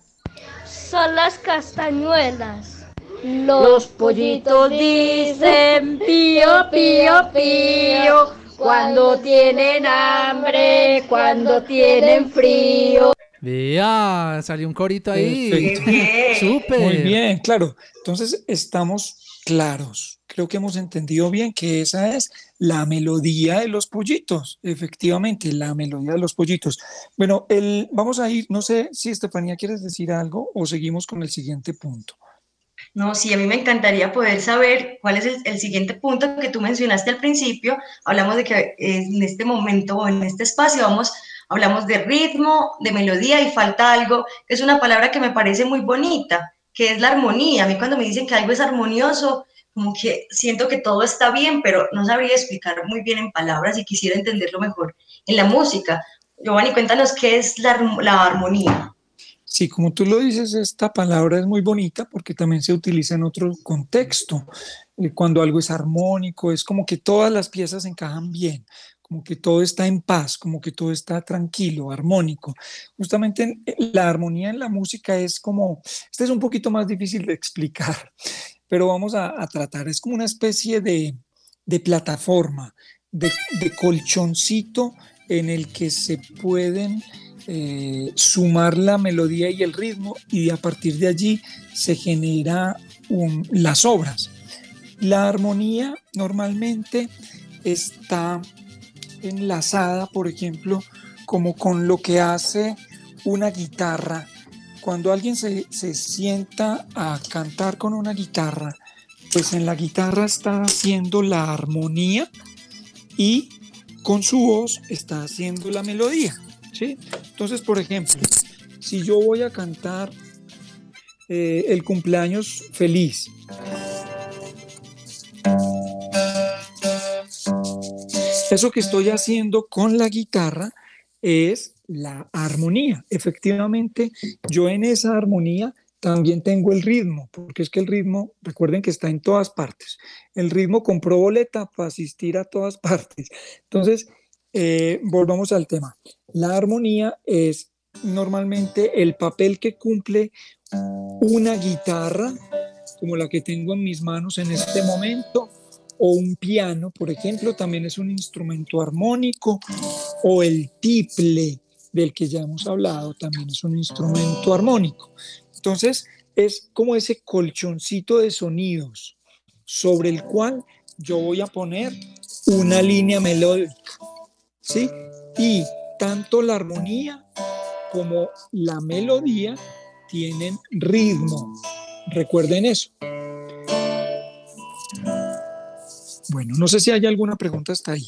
Son las castañuelas. Los pollitos dicen pío, pío, pío, cuando tienen hambre, cuando tienen frío. Vea, salió un corito ahí. Súper. Muy bien, claro. Entonces estamos claros. Creo que hemos entendido bien que esa es la melodía de los pollitos. Efectivamente, la melodía de los pollitos. Bueno, el, vamos a ir, no sé si Estefanía quieres decir algo o seguimos con el siguiente punto. No, sí, a mí me encantaría poder saber cuál es el, siguiente punto que tú mencionaste al principio. Hablamos de que en este momento o en este espacio vamos, hablamos de ritmo, de melodía y falta algo, que es una palabra que me parece muy bonita, que es la armonía. A mí cuando me dicen que algo es armonioso, como que siento que todo está bien, pero no sabría explicar muy bien en palabras y quisiera entenderlo mejor en la música. Giovanni, cuéntanos qué es la armonía. Sí, como tú lo dices, esta palabra es muy bonita porque también se utiliza en otro contexto. Eh, cuando algo es armónico, es como que todas las piezas encajan bien, como que todo está en paz, como que todo está tranquilo, armónico. Justamente eh, la armonía en la música es como, este es un poquito más difícil de explicar, pero vamos a, tratar, es como una especie de, plataforma, de, de colchoncito en el que se pueden eh, sumar la melodía y el ritmo y a partir de allí se genera las obras. La armonía normalmente está enlazada, por ejemplo, como con lo que hace una guitarra. Cuando alguien se, se sienta a cantar con una guitarra, pues en la guitarra está haciendo la armonía y con su voz está haciendo la melodía. Entonces, por ejemplo, si yo voy a cantar eh, el cumpleaños feliz, eso que estoy haciendo con la guitarra es la armonía. Efectivamente, yo en esa armonía también tengo el ritmo, porque es que el ritmo, recuerden que está en todas partes. El ritmo compró boleta para asistir a todas partes. Entonces, eh, volvamos al tema. La armonía es normalmente el papel que cumple una guitarra, como la que tengo en mis manos en este momento, o un piano, por ejemplo, también es un instrumento armónico, o el tiple del que ya hemos hablado, también es un instrumento armónico. Entonces, es como ese colchoncito de sonidos sobre el cual yo voy a poner una línea melódica. ¿sí? Y tanto la armonía como la melodía tienen ritmo. Recuerden eso. Bueno, no sé si hay alguna pregunta hasta ahí.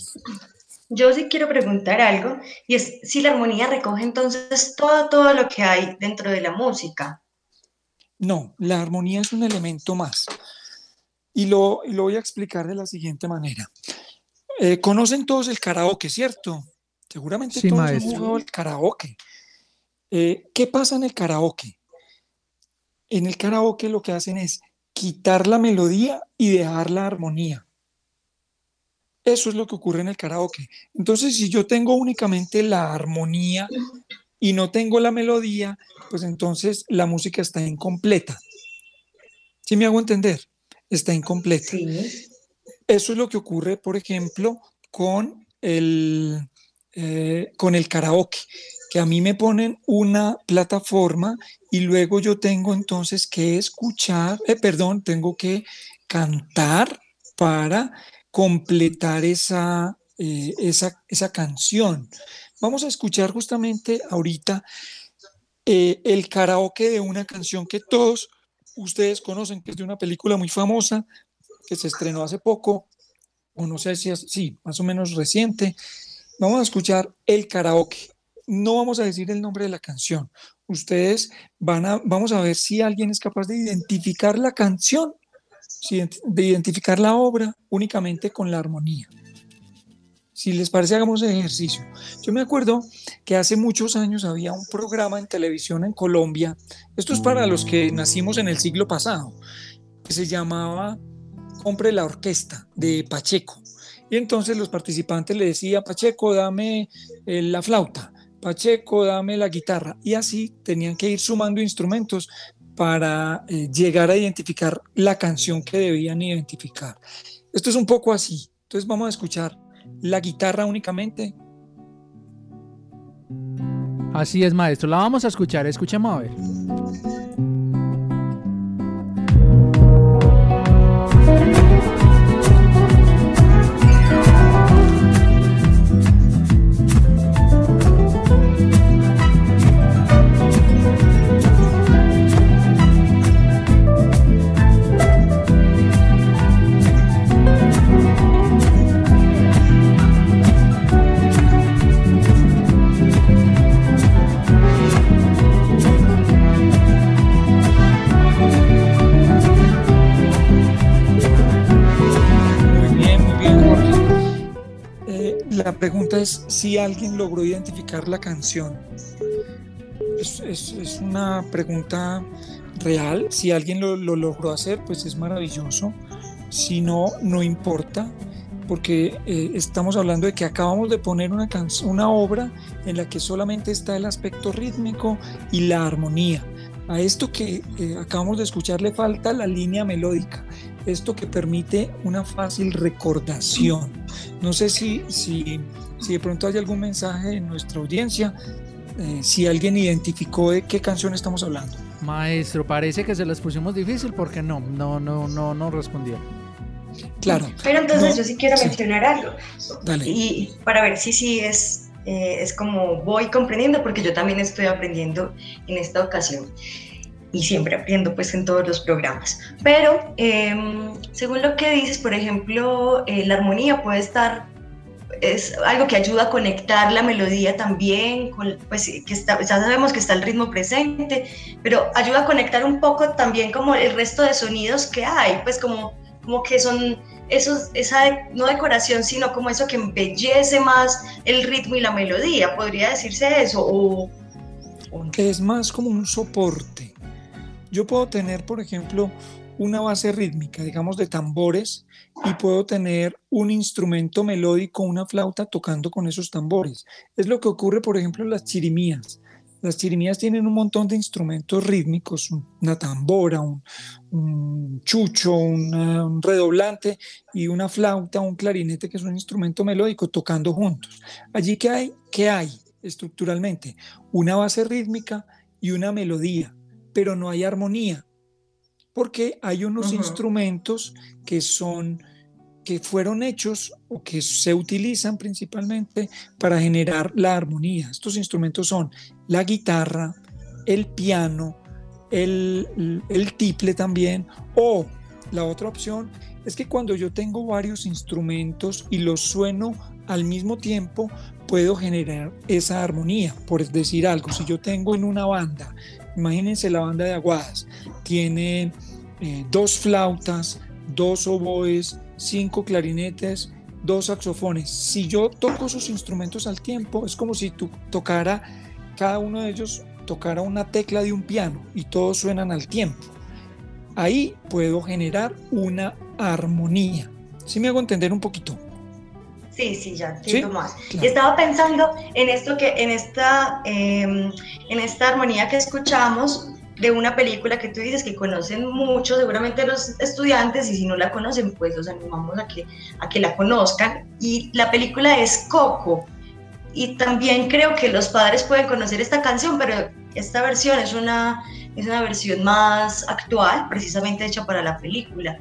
Yo sí quiero preguntar algo, y es si la armonía recoge entonces todo, todo lo que hay dentro de la música. No, la armonía es un elemento más. Y lo, lo voy a explicar de la siguiente manera. Eh, conocen todos el karaoke, ¿cierto? Seguramente todos han jugado el karaoke. Eh, ¿Qué pasa en el karaoke? En el karaoke lo que hacen es quitar la melodía y dejar la armonía. Eso es lo que ocurre en el karaoke. Entonces, si yo tengo únicamente la armonía y no tengo la melodía, pues entonces la música está incompleta. ¿Sí me hago entender? está incompleta. Eso es lo que ocurre, por ejemplo, con el, eh, con el karaoke, que a mí me ponen una plataforma y luego yo tengo entonces que escuchar, eh, perdón, tengo que cantar para completar esa, eh, esa, esa, canción. Vamos a escuchar justamente ahorita el karaoke de una canción que todos ustedes conocen, que es de una película muy famosa, que se estrenó hace poco, o no sé si es, sí, más o menos reciente. Vamos a escuchar el karaoke. No vamos a decir el nombre de la canción. Ustedes van a, vamos a ver si alguien es capaz de identificar la canción, de identificar la obra únicamente con la armonía. Si les parece, hagamos ejercicio. Yo me acuerdo que hace muchos años había un programa en televisión en Colombia, esto es para los que nacimos en el siglo pasado, que se llamaba Compre la Orquesta de Pacheco. Y entonces los participantes le decían, Pacheco, dame eh, la flauta, Pacheco, dame la guitarra. Y así tenían que ir sumando instrumentos para eh, llegar a identificar la canción que debían identificar. Esto es un poco así. Entonces vamos a escuchar la guitarra únicamente. Así es, maestro. La vamos a escuchar. Escuchemos a ver. La pregunta es si alguien logró identificar la canción. Es, una pregunta real. Si alguien lo, logró hacer, pues es maravilloso. Si no, no importa, porque eh, estamos hablando de que acabamos de poner una, una obra en la que solamente está el aspecto rítmico y la armonía. A esto que eh, acabamos de escuchar le falta la línea melódica esto que permite una fácil recordación. No sé si, si, si de pronto hay algún mensaje en nuestra audiencia, eh, si alguien identificó de qué canción estamos hablando. Maestro, parece que se las pusimos difícil porque no, no, no, no, no respondieron. Claro. Pero entonces yo sí quiero mencionar algo. Y para ver si sí es, eh, es como voy comprendiendo, porque yo también estoy aprendiendo en esta ocasión y siempre aprendo pues en todos los programas. Pero em, según lo que dices, por ejemplo, eh, la armonía puede estar, es algo que ayuda a conectar la melodía también, con, pues que está, ya sabemos que está el ritmo presente, pero ayuda a conectar un poco también como el resto de sonidos que hay, pues como, como que son esos, esa no decoración, sino como eso que embellece más el ritmo y la melodía, podría decirse eso, o... Que es más como un soporte yo puedo tener, por ejemplo, una base rítmica, digamos, de tambores, y puedo tener un instrumento melódico, una flauta tocando con esos tambores. Es lo que ocurre, por ejemplo, en las chirimías. Las chirimías tienen un montón de instrumentos rítmicos, una tambora, un, chucho, un redoblante y una flauta, un clarinete, que es un instrumento melódico, tocando juntos. Allí que hay, ¿qué hay estructuralmente? Una base rítmica y una melodía pero no hay armonía, porque hay unos instrumentos que son que fueron hechos o que se utilizan principalmente para generar la armonía. Estos instrumentos son la guitarra, el piano, el, el tiple también, o la otra opción es que cuando yo tengo varios instrumentos y los sueno al mismo tiempo, puedo generar esa armonía. Por decir algo, si yo tengo en una banda Imagínense la banda de Aguadas. Tiene eh, dos flautas, dos oboes, cinco clarinetes, dos saxofones. Si yo toco esos instrumentos al tiempo, es como si tú tocara, cada uno de ellos tocara una tecla de un piano y todos suenan al tiempo. Ahí puedo generar una armonía. Si me hago entender un poquito? Sí, sí, ya entiendo más. Y estaba pensando en esto que, en esta, em, en esta armonía que escuchamos, de una película que tú dices que conocen mucho, seguramente los estudiantes, y si no la conocen, pues los animamos a que, a que la conozcan. Y la película es Coco. Y también creo que los padres pueden conocer esta canción, pero esta versión es una, es una versión más actual, precisamente hecha para la película.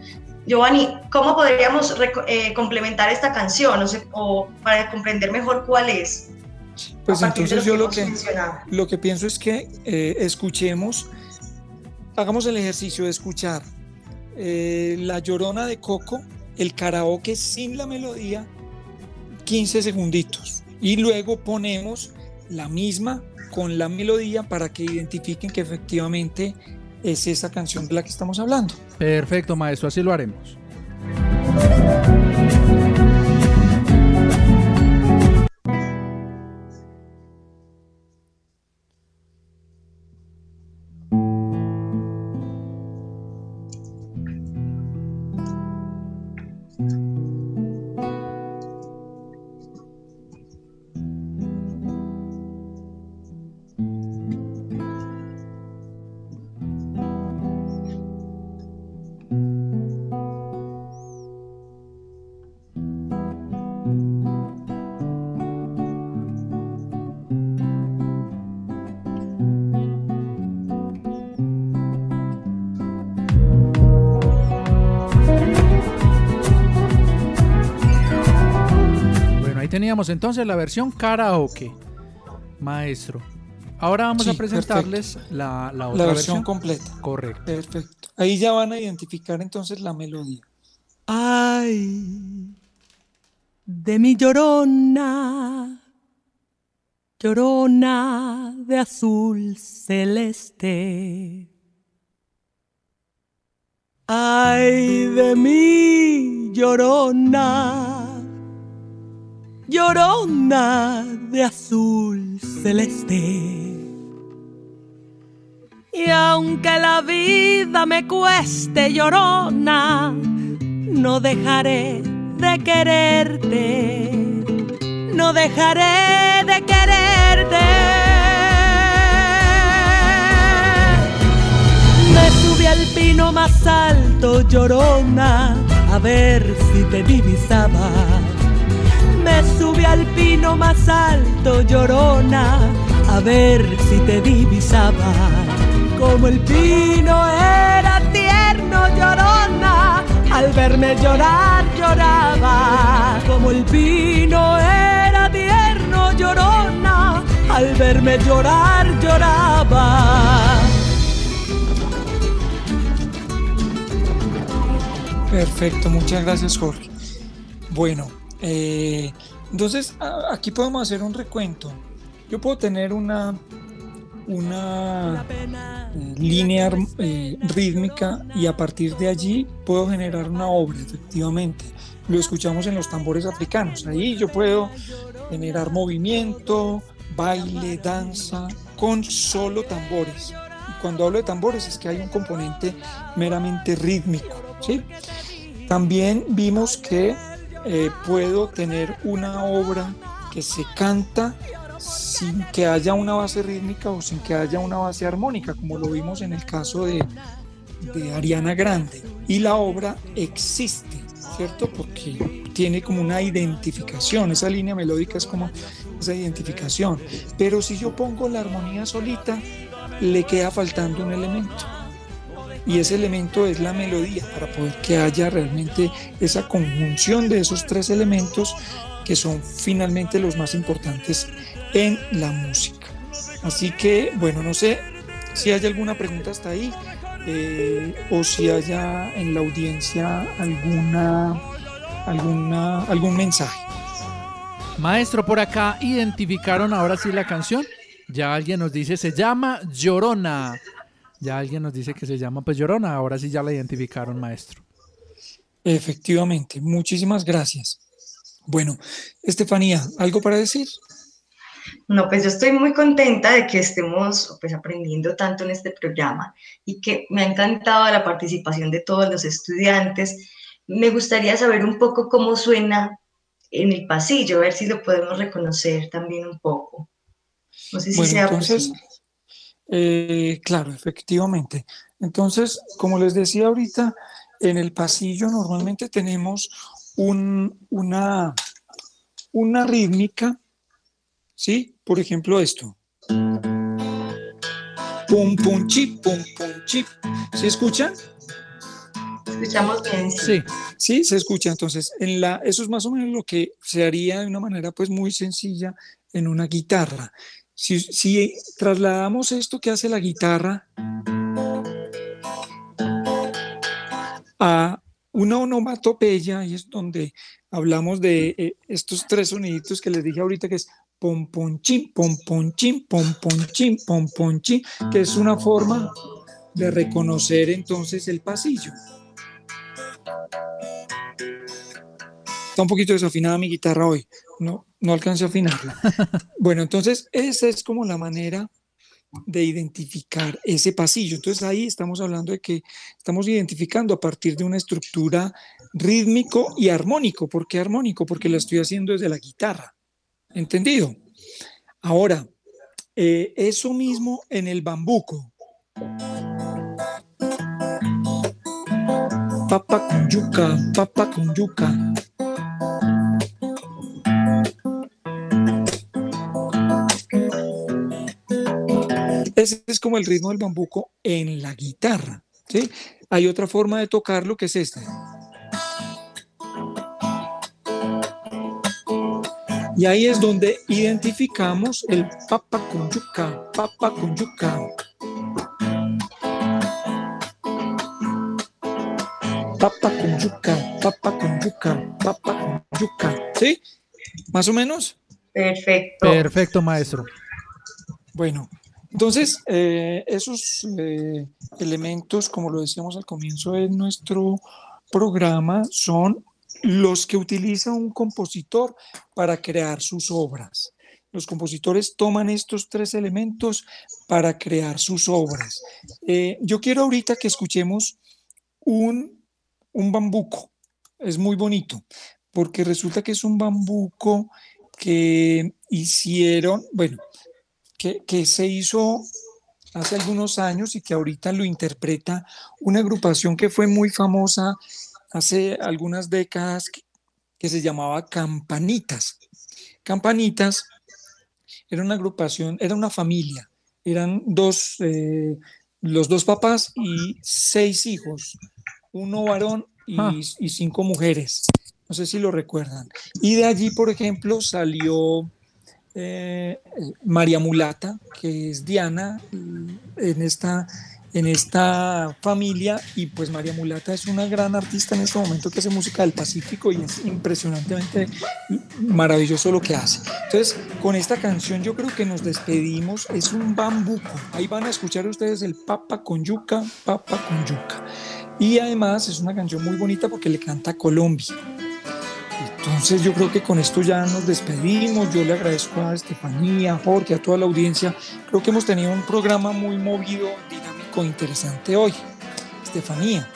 Giovanni, ¿cómo podríamos eh, complementar esta canción o, o para comprender mejor cuál es? Pues entonces yo lo que, lo que pienso es que eh, escuchemos, hagamos el ejercicio de escuchar eh, La Llorona de Coco, el karaoke sin la melodía, 15 segunditos. Y luego ponemos la misma con la melodía para que identifiquen que efectivamente es esa canción de la que estamos hablando. Perfecto, maestro, así lo haremos. Teníamos entonces la versión karaoke, maestro. Ahora vamos a presentarles la, la, otra versión, completa. Correcto. Perfecto. Ahí ya van a identificar entonces la melodía. Ay, de mi llorona, llorona de azul celeste. Ay, de mi llorona llorona de azul celeste. Y aunque la vida me cueste llorona, no dejaré de quererte, no dejaré de quererte. Me subí al pino más alto, llorona, a ver si te divisaba me subí al pino más alto, llorona, a ver si te divisaba. Como el pino era tierno, llorona, al verme llorar, lloraba. Como el pino era tierno, llorona, al verme llorar, lloraba. Perfecto, muchas gracias Jorge. Bueno, eh, entonces, aquí podemos hacer un recuento. Yo puedo tener una, una eh, línea eh, rítmica y a partir de allí puedo generar una obra, efectivamente. Lo escuchamos en los tambores africanos. Ahí yo puedo generar movimiento, baile, danza, con solo tambores. Cuando hablo de tambores es que hay un componente meramente rítmico. También vimos que eh, puedo tener una obra que se canta sin que haya una base rítmica o sin que haya una base armónica, como lo vimos en el caso de, de Ariana Grande. Y la obra existe, ¿cierto? Porque tiene como una identificación, esa línea melódica es como esa identificación. Pero si yo pongo la armonía solita, le queda faltando un elemento y ese elemento es la melodía para poder que haya realmente esa conjunción de esos tres elementos que son finalmente los más importantes en la música. Así que, bueno, no sé si hay alguna pregunta hasta ahí eh, o si haya en la audiencia alguna, alguna, algún mensaje. Maestro, por acá identificaron ahora sí la canción. Ya alguien nos dice, se llama Llorona. Ya alguien nos dice que se llama pues Llorona, ahora sí ya la identificaron, maestro. Efectivamente, muchísimas gracias. Bueno, Estefanía, ¿algo para decir? No, pues yo estoy muy contenta de que estemos pues aprendiendo tanto en este programa y que me ha encantado la participación de todos los estudiantes. Me gustaría saber un poco cómo suena en el pasillo, a ver si lo podemos reconocer también un poco. No sé si sea posible. Eh, claro, efectivamente. Entonces, como les decía ahorita, en el pasillo normalmente tenemos un, una, una rítmica, ¿sí? Por ejemplo, esto. Pum, pum, chip, pum, pum, chip. ¿Sí escuchan? Escuchamos bien. Sí. Sí, se escucha. Entonces, en la, eso es más o menos lo que se haría de una manera pues muy sencilla en una guitarra. Si, trasladamos esto que hace la guitarra a una onomatopeya, y es donde hablamos de eh, estos tres soniditos que les dije ahorita, que es pom pom chim, pom pom chim, pom pom chim, pom pom chim, que es una forma de reconocer entonces el pasillo. Está un poquito desafinada mi guitarra hoy, no, no alcancé a afinarla. Bueno, entonces esa es como la manera de identificar ese pasillo. Entonces ahí estamos hablando de que estamos identificando a partir de una estructura rítmico y armónico. ¿Por qué armónico? Porque lo estoy haciendo desde la guitarra. ¿Entendido? Ahora, eh, eso mismo en el bambuco. Papa con yuca, papa con yuca. Ese es como el ritmo del bambuco en la guitarra. ¿sí? Hay otra forma de tocarlo que es esta. Y ahí es donde identificamos el papa con yuca, papa con yuca. Papa con yuca, papa con yuca, papa con yuca. ¿Sí? ¿Más o menos? Perfecto. Perfecto, maestro. Bueno, entonces, eh, esos eh, elementos, como lo decíamos al comienzo de nuestro programa, son los que utiliza un compositor para crear sus obras. Los compositores toman estos tres elementos para crear sus obras. Eh, yo quiero ahorita que escuchemos un, un bambuco. Es muy bonito, porque resulta que es un bambuco que hicieron, bueno, que, se hizo hace algunos años y que ahorita lo interpreta una agrupación que fue muy famosa hace algunas décadas que, se llamaba Campanitas. Campanitas era una agrupación, era una familia, eran dos, eh, los dos papás y seis hijos, uno varón y, ah. y cinco mujeres. No sé si lo recuerdan. Y de allí, por ejemplo, salió eh, María Mulata, que es Diana en esta, en esta familia, y pues María Mulata es una gran artista en este momento que hace música del Pacífico y es impresionantemente maravilloso lo que hace. Entonces, con esta canción yo creo que nos despedimos, es un bambuco, ahí van a escuchar ustedes el Papa con yuca, Papa con yuca. Y además es una canción muy bonita porque le canta Colombia. Entonces yo creo que con esto ya nos despedimos. Yo le agradezco a Estefanía, a Jorge, a toda la audiencia. Creo que hemos tenido un programa muy movido, dinámico, interesante hoy. Estefanía.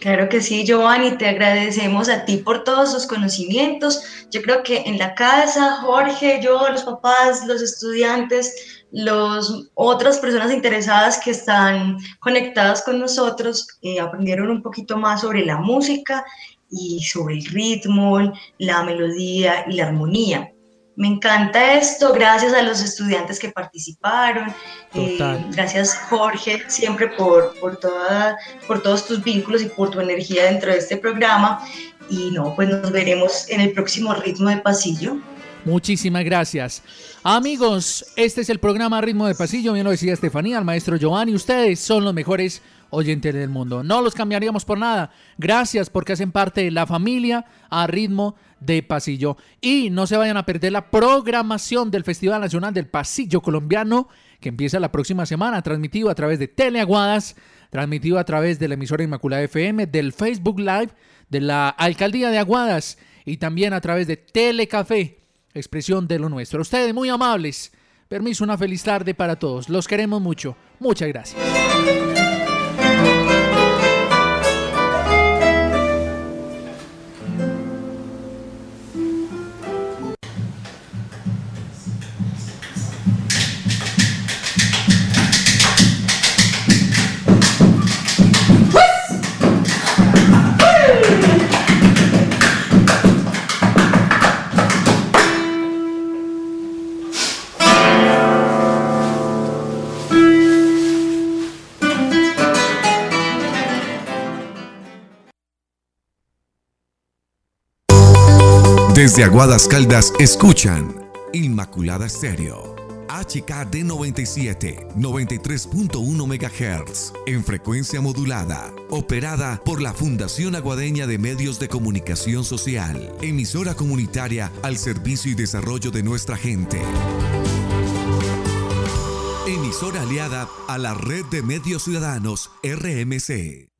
Claro que sí, Giovanni, te agradecemos a ti por todos tus conocimientos. Yo creo que en la casa, Jorge, yo, los papás, los estudiantes, los otras personas interesadas que están conectadas con nosotros eh, aprendieron un poquito más sobre la música y sobre el ritmo, la melodía y la armonía. Me encanta esto, gracias a los estudiantes que participaron, eh, gracias Jorge siempre por, por, toda, por todos tus vínculos y por tu energía dentro de este programa. Y no, pues nos veremos en el próximo ritmo de pasillo. Muchísimas gracias. Amigos, este es el programa Ritmo de Pasillo, bien lo decía Estefanía, el maestro Giovanni, ustedes son los mejores oyentes del mundo. No los cambiaríamos por nada. Gracias porque hacen parte de la familia a ritmo de pasillo. Y no se vayan a perder la programación del Festival Nacional del Pasillo Colombiano que empieza la próxima semana, transmitido a través de Teleaguadas, transmitido a través de la emisora Inmaculada FM, del Facebook Live de la Alcaldía de Aguadas y también a través de Telecafé, expresión de lo nuestro. Ustedes muy amables. Permiso, una feliz tarde para todos. Los queremos mucho. Muchas gracias. Desde Aguadas Caldas escuchan Inmaculada Stereo. HKD 97, 93.1 MHz, en frecuencia modulada, operada por la Fundación Aguadeña de Medios de Comunicación Social, emisora comunitaria al servicio y desarrollo de nuestra gente. Emisora aliada a la Red de Medios Ciudadanos, RMC.